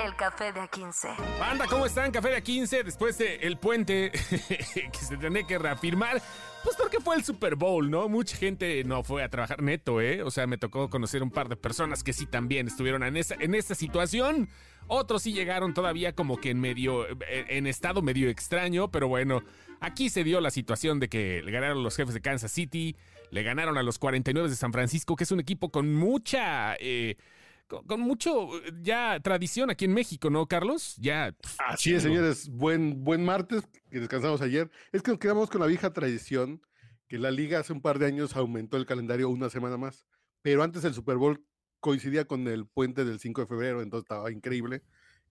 El Café de A15. Banda, ¿cómo están? Café de A15 después del puente que se tiene que reafirmar. Pues porque fue el Super Bowl, ¿no? Mucha gente no fue a trabajar neto, ¿eh? O sea, me tocó conocer un par de personas que sí también estuvieron en esa, en esta situación. Otros sí llegaron todavía como que en medio, en estado medio extraño, pero bueno, aquí se dio la situación de que le ganaron los jefes de Kansas City, le ganaron a los 49 de San Francisco, que es un equipo con mucha... Eh, con, mucho ya tradición aquí en México, ¿no, Carlos? Ya. Así es, señores. Buen, buen martes, que descansamos ayer. Es que nos quedamos con la vieja tradición que la liga hace un par de años aumentó el calendario una semana más. Pero antes el Super Bowl coincidía con el puente del 5 de febrero, entonces estaba increíble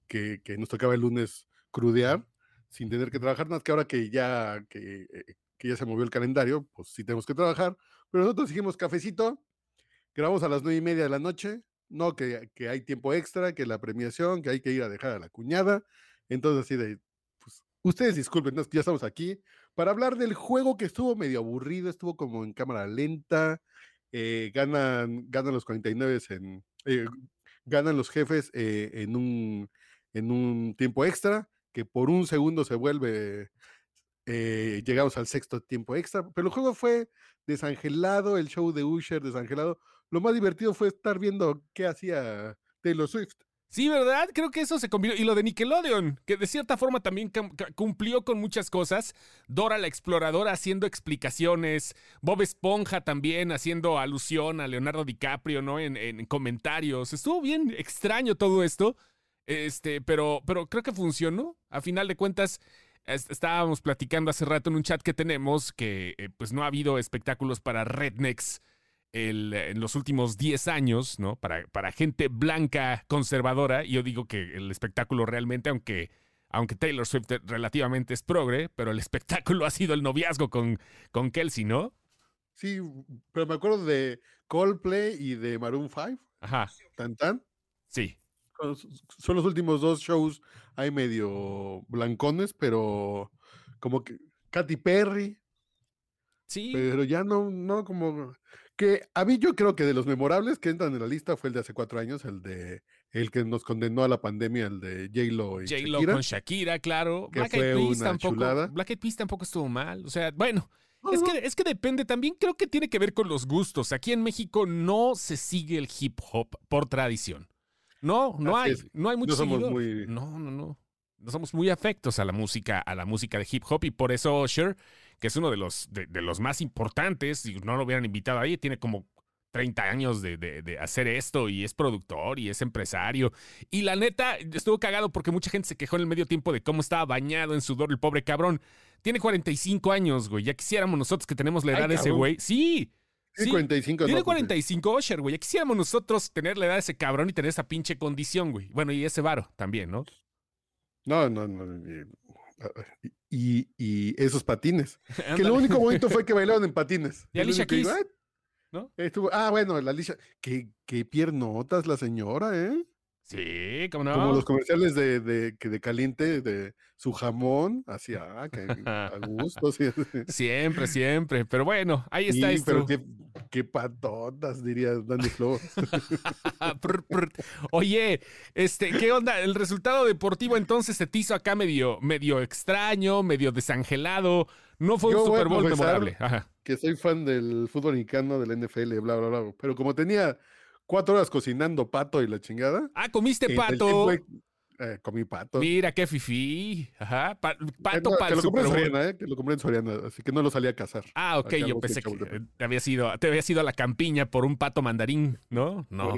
que, que nos tocaba el lunes crudear sin tener que trabajar, más que ahora que ya, que, eh, que ya se movió el calendario, pues sí tenemos que trabajar. Pero nosotros dijimos cafecito, grabamos a las nueve y media de la noche, no, que, que, hay tiempo extra, que la premiación, que hay que ir a dejar a la cuñada. Entonces, así de, pues, ustedes disculpen, ya estamos aquí para hablar del juego que estuvo medio aburrido, estuvo como en cámara lenta, eh, ganan, ganan los 49 en, eh, ganan los jefes eh, en, un, en un tiempo extra, que por un segundo se vuelve, llegamos al sexto tiempo extra, pero el juego fue desangelado, el show de Usher desangelado, lo más divertido fue estar viendo qué hacía Taylor Swift. Sí, ¿verdad? Creo que eso se convirtió. Y lo de Nickelodeon, que de cierta forma también cumplió con muchas cosas. Dora la exploradora haciendo explicaciones. Bob Esponja también haciendo alusión a Leonardo DiCaprio, ¿no? En, en comentarios. Estuvo bien extraño todo esto. Este, pero, pero creo que funcionó. A final de cuentas, estábamos platicando hace rato en un chat que tenemos que eh, pues no ha habido espectáculos para rednecks en los últimos 10 años, ¿no? Para, para gente blanca conservadora, y yo digo que el espectáculo realmente, aunque, aunque Taylor Swift relativamente es progre, pero el espectáculo ha sido el noviazgo con, con Kelsey, ¿no? Sí, pero me acuerdo de Coldplay y de Maroon 5. Ajá. ¿Tan tan? Sí. Son los últimos dos shows, hay medio blancones, pero como que Katy Perry. Sí. Pero ya no, no como que a mí yo creo que de los memorables que entran en la lista fue el de hace cuatro años, el de el que nos condenó a la pandemia, el de J-Lo y J-Lo con Shakira, claro. Que Black fue una tampoco, chulada. Black Eyed Peas tampoco estuvo mal. O sea, bueno, es que, es que depende. También creo que tiene que ver con los gustos. Aquí en México no se sigue el hip hop por tradición. No, no Así hay, es. no hay mucho No somos seguidor. muy- No, no, no. No somos muy afectos a la música, a la música de hip hop y por eso Usher, que es uno de los, de, de los más importantes, si no lo hubieran invitado ahí, tiene como 30 años de, de- de hacer esto y es productor y es empresario. Y la neta, estuvo cagado porque mucha gente se quejó en el medio tiempo de cómo estaba bañado en sudor el pobre cabrón. Tiene 45 años, güey. Ya quisiéramos nosotros que tenemos la Ay, edad de ese güey. Sí. Tiene sí. 45, Tiene no, pues, 45 Usher, güey. Ya quisiéramos nosotros tener la edad de ese cabrón y tener esa pinche condición, güey. Bueno, y ese varo también, ¿no? No, no, no. Y, y esos patines. Que lo único bonito fue que bailaron en patines. Y Alicia digo, Keys, "Ah, ¿no? estuvo- ah, bueno, la Alicia. Qué, qué piernotas la señora, ¿eh? Sí, cómo no. Como los comerciales de, de, de caliente, de su jamón, así, ah, que a gusto, sí. Siempre, siempre. Pero bueno, ahí está Sí, esto. pero qué, qué patotas, diría Danny Flow. Oye, este, ¿qué onda? El resultado deportivo entonces se te hizo acá medio, medio extraño, medio desangelado. No fue Yo un Super Bowl memorable. Ajá. que soy fan del fútbol mexicano, del NFL, bla, bla, bla. Pero como tenía cuatro horas cocinando pato y la chingada. Ah, comiste el pato. tiempo eh, comí pato. Mira qué fifí. Ajá. Pa- Eh, pato no, para que el lo compré Super en. Soriana, eh, que lo compré en Soriana, así que no lo salí a cazar. Ah, ok, yo pensé que te habías ido, te habías ido a la campiña por un pato mandarín, ¿no? No.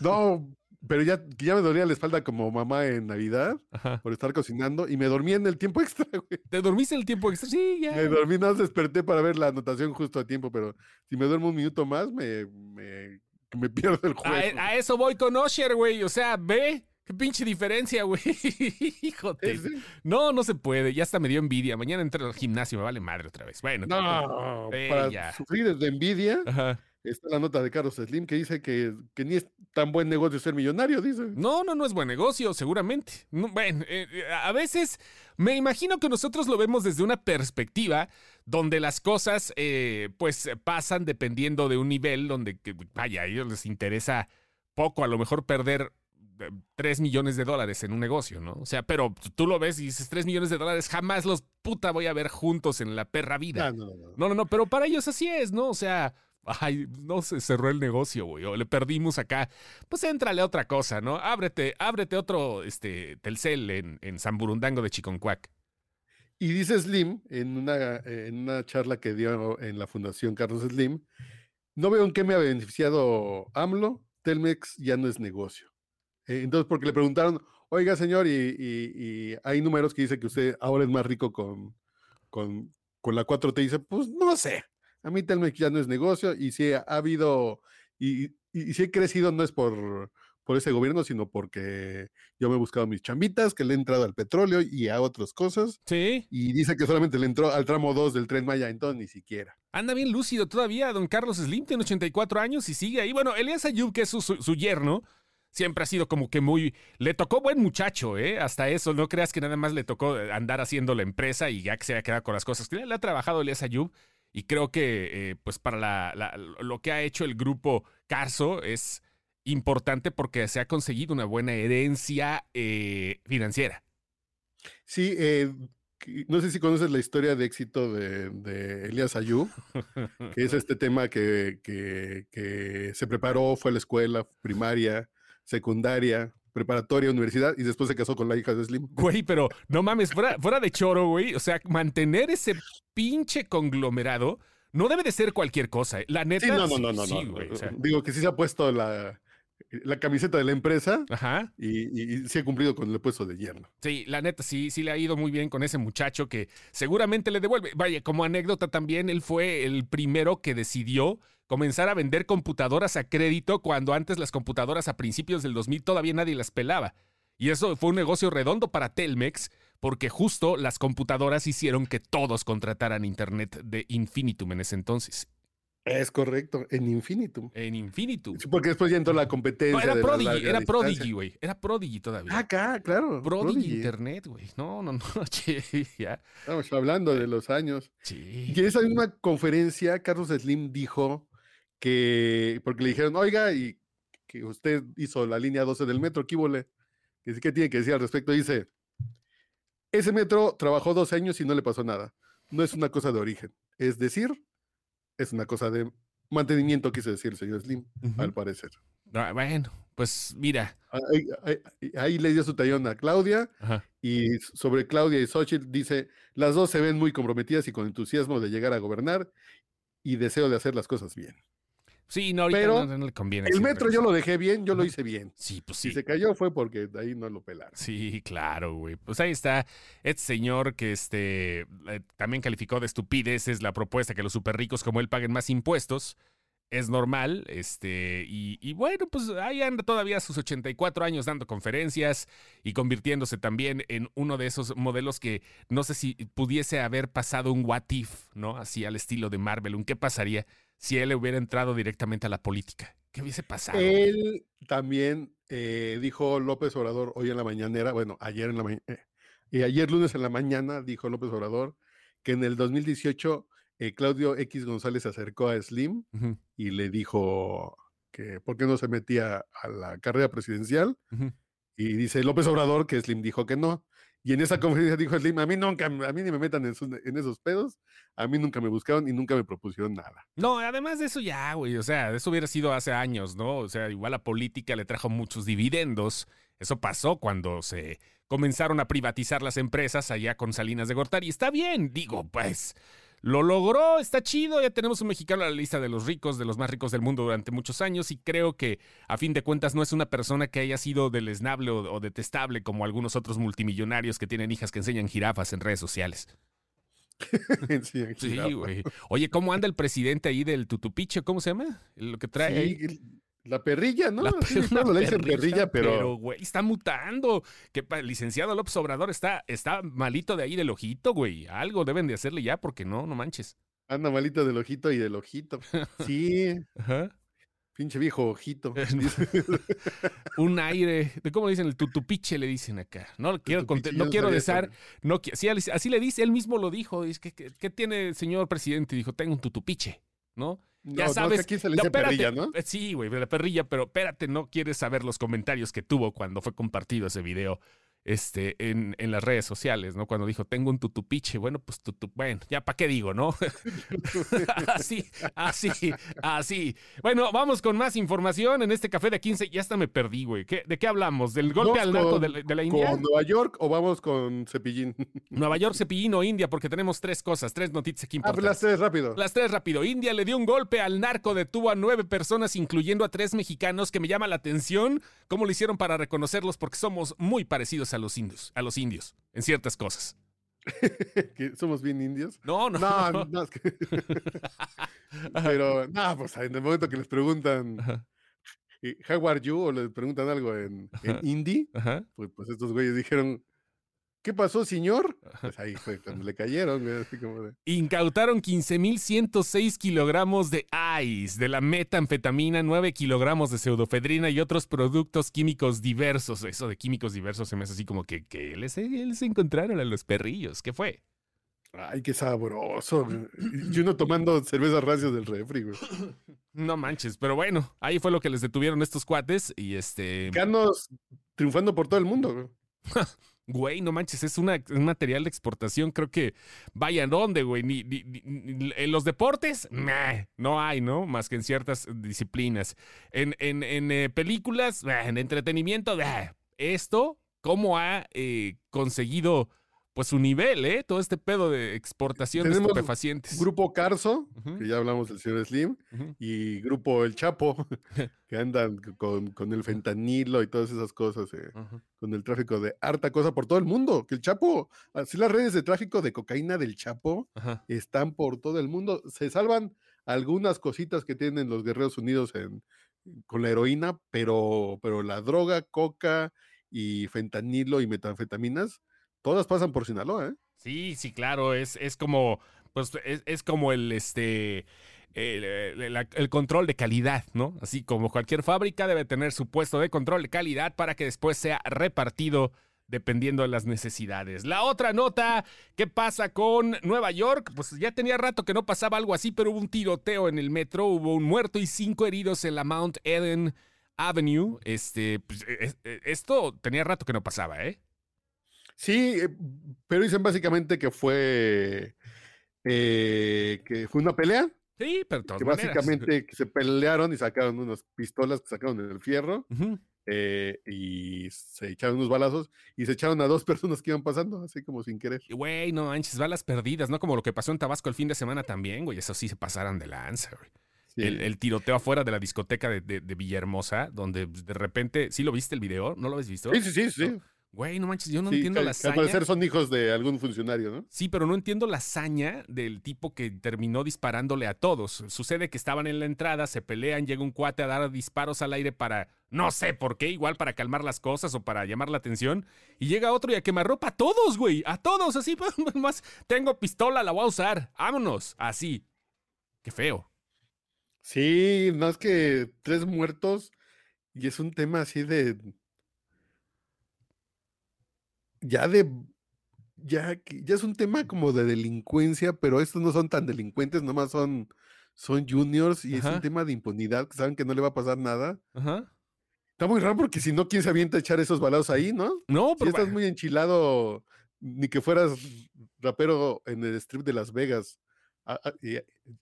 No, pero ya, ya me dolía la espalda como mamá en Navidad Ajá. por estar cocinando y me dormí en el tiempo extra, güey. ¿Te dormiste el tiempo extra? Sí, ya. Me dormí, más desperté para ver la anotación justo a tiempo, pero si me duermo un minuto más, me, me, me pierdo el juego. A, a eso voy con Osher, güey. O sea, ve. Qué pinche diferencia, güey. Híjote. Sí. No, no se puede. Ya hasta me dio envidia. Mañana entro al gimnasio, me vale madre otra vez. Bueno. No, Eh, para ya. sufrir de envidia, Ajá. Está la nota de Carlos Slim que dice que, que ni es tan buen negocio ser millonario, dice. No, no, no es buen negocio, seguramente. No, bueno, eh, eh, a veces me imagino que nosotros lo vemos desde una perspectiva donde las cosas eh, pues pasan dependiendo de un nivel donde, que, vaya, a ellos les interesa poco, a lo mejor perder 3 millones de dólares en un negocio, ¿no? O sea, pero tú lo ves y dices 3 millones de dólares, jamás los puta voy a ver juntos en la perra vida. No, no, no. No, no, no, pero para ellos así es, ¿no? O sea, ay, no se cerró el negocio, güey, o le perdimos acá. Pues éntrale a otra cosa, ¿no? Ábrete, ábrete otro este, Telcel en, en San Burundango de Chiconcuac. Y dice Slim en una, en una charla que dio en la Fundación Carlos Slim, no veo en qué me ha beneficiado AMLO, Telmex ya no es negocio. Eh, entonces, porque le preguntaron, oiga señor, y, y- y hay números que dice que usted ahora es más rico con, con, con la 4T, dice, pues no sé, a mí Telmex ya no es negocio, y si ha habido, y, y- y si he crecido no es por, por ese gobierno, sino porque yo me he buscado mis chambitas, que le he entrado al petróleo y a otras cosas, Sí, y dice que solamente le entró al tramo 2 del Tren Maya, entonces ni siquiera. anda bien lúcido todavía, don Carlos Slim, tiene 84 años y sigue ahí. Bueno, Elías Ayub, que es su, su- su yerno, siempre ha sido como que muy... Le tocó buen muchacho, ¿eh? Hasta eso, no creas que nada más le tocó andar haciendo la empresa y ya que se haya quedado con las cosas. Le ha trabajado Elías Ayub y creo que, eh, pues, para la- lo que ha hecho el grupo Carso es importante porque se ha conseguido una buena herencia eh, financiera. Sí, eh, no sé si conoces la historia de éxito de, Elías Ayú, que es este tema que, que- que se preparó, fue a la escuela primaria, secundaria, preparatoria, universidad, y después se casó con la hija de Slim. Güey, pero no mames, fuera, fuera de choro, güey. O sea, mantener ese pinche conglomerado no debe de ser cualquier cosa. ¿eh? La neta. Sí, no, no, no, no. sí, no, güey, o sea, Digo que sí se ha puesto la, la camiseta de la empresa ajá. y, y- sí ha cumplido con el puesto de yerno. Sí, la neta, sí, sí le ha ido muy bien con ese muchacho que seguramente le devuelve. Vaya, como anécdota también, él fue el primero que decidió comenzar a vender computadoras a crédito cuando antes las computadoras a principios del 2000 todavía nadie las pelaba. Y eso fue un negocio redondo para Telmex porque justo las computadoras hicieron que todos contrataran Internet de Infinitum en ese entonces. Es correcto, en Infinitum. En Infinitum. Sí, porque después ya entró la competencia. No, era de la Prodigy, era. Prodigy, güey. Era Prodigy todavía. Ah, acá, claro. Prodigy, Prodigy. Internet, güey. No, no, no. che, ya. Estamos hablando de los años. Sí. Y en esa misma conferencia, Carlos Slim dijo que, porque le dijeron, oiga, y que usted hizo la línea 12 del metro, ¿qué hubo-le?". Que sí, ¿Qué tiene que decir al respecto? Dice, ese metro trabajó dos años y no le pasó nada. No es una cosa de origen. Es decir, es una cosa de mantenimiento, quise decir el señor Slim, al parecer. Ah, bueno, pues mira. Ahí, ahí- ahí le dio su tallón a Claudia Ajá. y sobre Claudia y Xochitl dice, las dos se ven muy comprometidas y con entusiasmo de llegar a gobernar y deseo de hacer las cosas bien. Sí, no, ahorita Pero no, no le conviene. El metro yo lo dejé bien, yo lo hice bien. Sí, pues Si sí. se cayó fue porque ahí no lo pelaron. Sí, claro, güey. Pues ahí está este señor que este eh, también calificó de estupidez es la propuesta que los super ricos como él paguen más impuestos. Es normal, este, y, bueno, pues ahí anda todavía a sus 84 años dando conferencias y convirtiéndose también en uno de esos modelos que no sé si pudiese haber pasado un what if, ¿no? Así al estilo de Marvel, un qué pasaría si él hubiera entrado directamente a la política. ¿Qué hubiese pasado? Él también eh, dijo López Obrador hoy en la mañanera, bueno, ayer en la mañana, y ayer lunes en la mañana dijo López Obrador que en el 2018 eh, Claudio X González se acercó a Slim y le dijo que por qué no se metía a la carrera presidencial. Y dice López Obrador que Slim dijo que no. Y en esa conferencia dijo Slim, a mí nunca, a mí ni me metan en, esos- en esos pedos, a mí nunca me buscaron y nunca me propusieron nada. No, además de eso ya, güey, o sea, eso hubiera sido hace años, ¿no? O sea, igual la política le trajo muchos dividendos. Eso pasó cuando se comenzaron a privatizar las empresas allá con Salinas de Gortari. Está bien, digo, pues lo logró, está chido, ya tenemos un mexicano en la lista de los ricos, de los más ricos del mundo durante muchos años y creo que a fin de cuentas no es una persona que haya sido deleznable o, o detestable como algunos otros multimillonarios que tienen hijas que enseñan jirafas en redes sociales. Sí, güey. Oye, ¿cómo anda el presidente ahí del tutupiche? ¿Cómo se llama? Lo que trae. Sí, la perrilla, ¿no? La Sí, claro, le dicen perrilla, pero, güey, está mutando. Que licenciado López Obrador está, está malito de ahí del ojito, güey. Algo deben de hacerle ya porque no, no manches. Anda malito del ojito y del ojito. Sí, Ajá. pinche viejo ojito. Un aire, de cómo dicen, el tutupiche le dicen acá. No quiero, no quiero eso. no, así, así le dice, él mismo lo dijo. Dice, ¿qué, qué, qué tiene el señor presidente? Dijo, tengo un tutupiche, ¿no? No, Ya no, sabes. aquí se le No, dice espérate, perrilla, ¿no? eh, Sí, güey, la perrilla, pero espérate, no quieres saber los comentarios que tuvo cuando fue compartido ese video este, en, en las redes sociales, ¿no? Cuando dijo, tengo un tutupiche, bueno, pues tutu, bueno, ya para qué digo, ¿no? así, así, así. Bueno, vamos con más información en este café de 15. Ya hasta me perdí, güey. ¿Qué- ¿De qué hablamos? ¿Del golpe al narco de la, de la India? ¿Con Nueva York o vamos con Cepillín? Nueva York, Cepillín o India, porque tenemos tres cosas, tres noticias aquí Ah, pues importantes. las tres rápido. Las tres rápido. India le dio un golpe al narco, detuvo a nueve personas, incluyendo a tres mexicanos, que me llama la atención cómo lo hicieron para reconocerlos, porque somos muy parecidos a los indios, a los indios, en ciertas cosas. que somos bien indios. No, no, No, no. no, es que- Pero, no, pues en el momento que les preguntan, Ajá, eh, how are you? O les preguntan algo en, en ajá. pues, pues estos güeyes dijeron, ¿qué pasó, señor? Pues ahí fue cuando le cayeron, güey, así como de, Incautaron 15.106 kilogramos de ICE, de la metanfetamina, 9 kilogramos de pseudofedrina y otros productos químicos diversos. Eso de químicos diversos se me hace así como que, que les, les encontraron a los perrillos. ¿Qué fue? ay, qué sabroso. güey". Y uno tomando cervezas rancias del refri, güey. No manches, pero bueno, ahí fue lo que les detuvieron estos cuates y este, Canos triunfando por todo el mundo, güey. güey, no manches, es un material de exportación, creo que vaya dónde, güey, ni, en los deportes, no hay, ¿no? Más que en ciertas disciplinas. En, en, en, eh, películas, en entretenimiento, esto, ¿cómo ha eh, conseguido pues su nivel, eh? Todo este pedo de exportación de estupefacientes. Grupo Carso, que ya hablamos del señor Slim, y Grupo El Chapo, que andan con, con el fentanilo y todas esas cosas, eh, con el tráfico de harta cosa por todo el mundo. Que el Chapo, así las redes de tráfico de cocaína del Chapo están por todo el mundo. Se salvan algunas cositas que tienen los Guerreros Unidos en, con la heroína, pero, pero la droga, coca y fentanilo y metanfetaminas, todas pasan por Sinaloa, ¿eh? Sí, sí, claro, es, es como, pues, es, es como el, este, el, el- control de calidad, ¿no? Así como cualquier fábrica debe tener su puesto de control de calidad para que después sea repartido dependiendo de las necesidades. La otra nota, ¿qué pasa con Nueva York? Pues ya tenía rato que no pasaba algo así, pero hubo un tiroteo en el metro, hubo un muerto y cinco heridos en la Mount Eden Avenue. Este, pues, es- es- esto tenía rato que no pasaba, ¿eh? Sí, eh, pero dicen básicamente que fue eh, que fue una pelea, Sí, pero que básicamente que se pelearon y sacaron unas pistolas que sacaron del fierro eh, y se echaron unos balazos y se echaron a dos personas que iban pasando, así como sin querer. Güey, no manches, balas perdidas, ¿no? Como lo que pasó en Tabasco el fin de semana también, güey. Eso sí se pasaran de lanza, güey. Sí. El, el tiroteo afuera de la discoteca de, de- de Villahermosa, donde de repente, ¿sí lo viste el video? ¿No lo habéis visto? sí, sí, sí, sí. Güey, no manches, yo no Sí, entiendo que- la que al hazaña. parecer son hijos de algún funcionario, ¿no? Sí, pero no entiendo la hazaña del tipo que terminó disparándole a todos. Sucede que estaban en la entrada, se pelean, llega un cuate a dar disparos al aire para, no sé por qué, igual para calmar las cosas o para llamar la atención. Y llega otro y a quemarropa a todos, güey, a todos, así, más, tengo pistola, la voy a usar, vámonos, así. Qué feo. Sí, es que tres muertos y es un tema así de. Ya de. Ya, que- ya es un tema como de delincuencia, pero estos no son tan delincuentes, nomás son, son juniors y es un tema de impunidad, que saben que no le va a pasar nada. Ajá. Está muy raro porque si no, ¿quién se avienta a echar esos balazos ahí, no? No, Si pero estás bueno, muy enchilado, ni que fueras rapero en el strip de Las Vegas,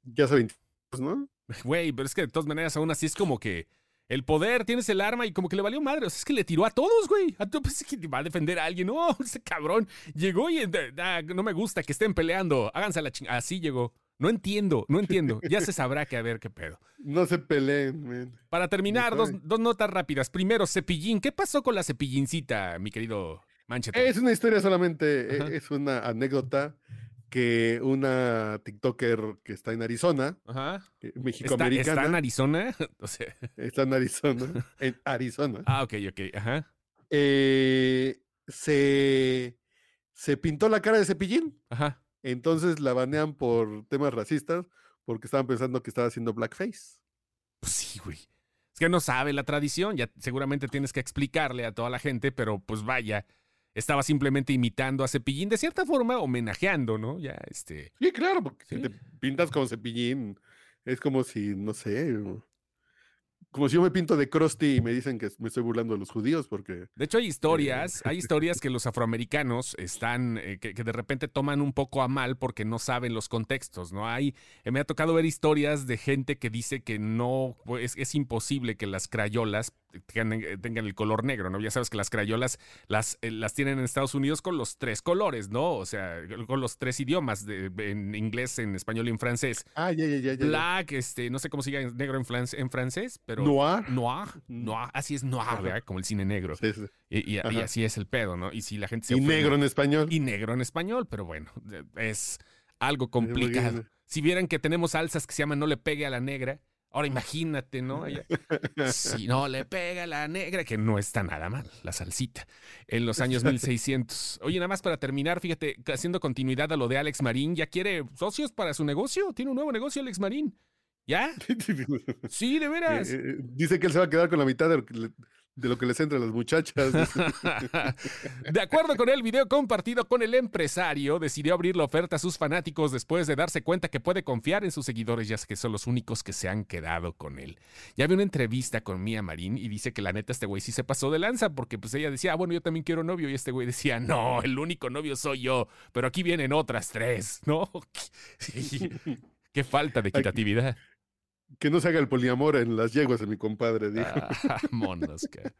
ya saben, pues, ¿no? güey, pero es que de todas maneras aún así es como que el poder, tienes el arma y como que le valió madre. O sea, es que le tiró a todos, güey. A todos, pues, es que va a defender a alguien. No, ese cabrón llegó y ah, no me gusta que estén peleando. Háganse a la chingada. Así llegó. No entiendo, no entiendo. Ya se sabrá que a ver qué pedo. No se peleen, man. Para terminar, dos, dos notas rápidas. Primero, cepillín. ¿Qué pasó con la cepillincita, mi querido Manchete? Es una historia solamente, e- Ajá. es una anécdota que una TikToker que está en Arizona, Ajá. eh, ¿Está, ¿Está en Arizona? O sea, está, en Arizona, en Arizona, ah, ok, ok. Ajá. eh, se, se pintó la cara de cepillín Ajá. Entonces la banean por temas racistas porque estaban pensando que estaba haciendo blackface. Pues sí, güey. Es que no sabe la tradición, ya seguramente tienes que explicarle a toda la gente, pero pues vaya, estaba simplemente imitando a Cepillín, de cierta forma homenajeando, ¿no? Ya, este... Sí, claro, porque si te pintas como Cepillín, es como si, no sé, como si yo me pinto de Krusty y me dicen que me estoy burlando de los judíos porque... De hecho, hay historias, hay historias que los afroamericanos están, eh, que, que de repente toman un poco a mal porque no saben los contextos, ¿no? Hay, eh, me ha tocado ver historias de gente que dice que no, pues, es imposible que las crayolas tengan, eh, tengan el color negro, ¿no? Ya sabes que las crayolas las, eh, las tienen en Estados Unidos con los tres colores, ¿no? O sea, con los tres idiomas, de- en inglés, en español y en francés. Ah, ya, ya, ya. Black, este, no sé cómo llama negro en, fran- en francés, pero... Noir. Noir, noir, así es noir. ¿verdad? Como el cine negro. Sí, sí. Y, y- y Ajá. así es el pedo, ¿no? Y si la gente se Y ofende- negro en español. Y negro en español, pero bueno, es algo complicado. Si vieran que tenemos salsas que se llaman No le pegue a la negra, ahora imagínate, ¿no? Si no le pega la negra, que no está nada mal, la salsita, en los años 1600. Oye, nada más para terminar, fíjate, haciendo continuidad a lo de Alex Marín, ¿ya quiere socios para su negocio? Tiene un nuevo negocio Alex Marín. ¿Ya? Sí, de veras. Eh, eh, dice que él se va a quedar con la mitad de lo que, le- de lo que les entra a las muchachas. De acuerdo con el video compartido con el empresario, decidió abrir la oferta a sus fanáticos después de darse cuenta que puede confiar en sus seguidores, ya que son los únicos que se han quedado con él. Ya vi una entrevista con Mía Marín y dice que la neta este güey sí se pasó de lanza porque pues ella decía, ah, bueno, yo también quiero novio y este güey decía, no, el único novio soy yo, pero aquí vienen otras tres, ¿no? Sí. Qué falta de equitatividad. Que no se haga el poliamor en las yeguas de mi compadre, dijo. Ah, monos, que-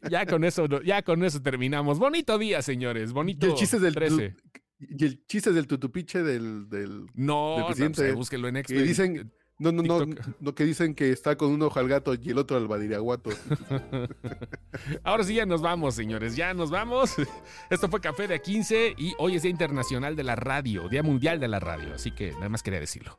Ya con eso, ya con eso terminamos. Bonito día, señores. Bonito. y el chiste del 13. y el chiste del tutupiche del, del No, del no, presidente, pues, búsquenlo en que Expert. dicen no no no, no que dicen que está con un ojo al gato y el otro al badiriaguato. Ahora sí ya nos vamos, señores. Ya nos vamos. Esto fue Café de A15 y hoy es Día Internacional de la Radio, Día Mundial de la Radio. Así que nada más quería decirlo.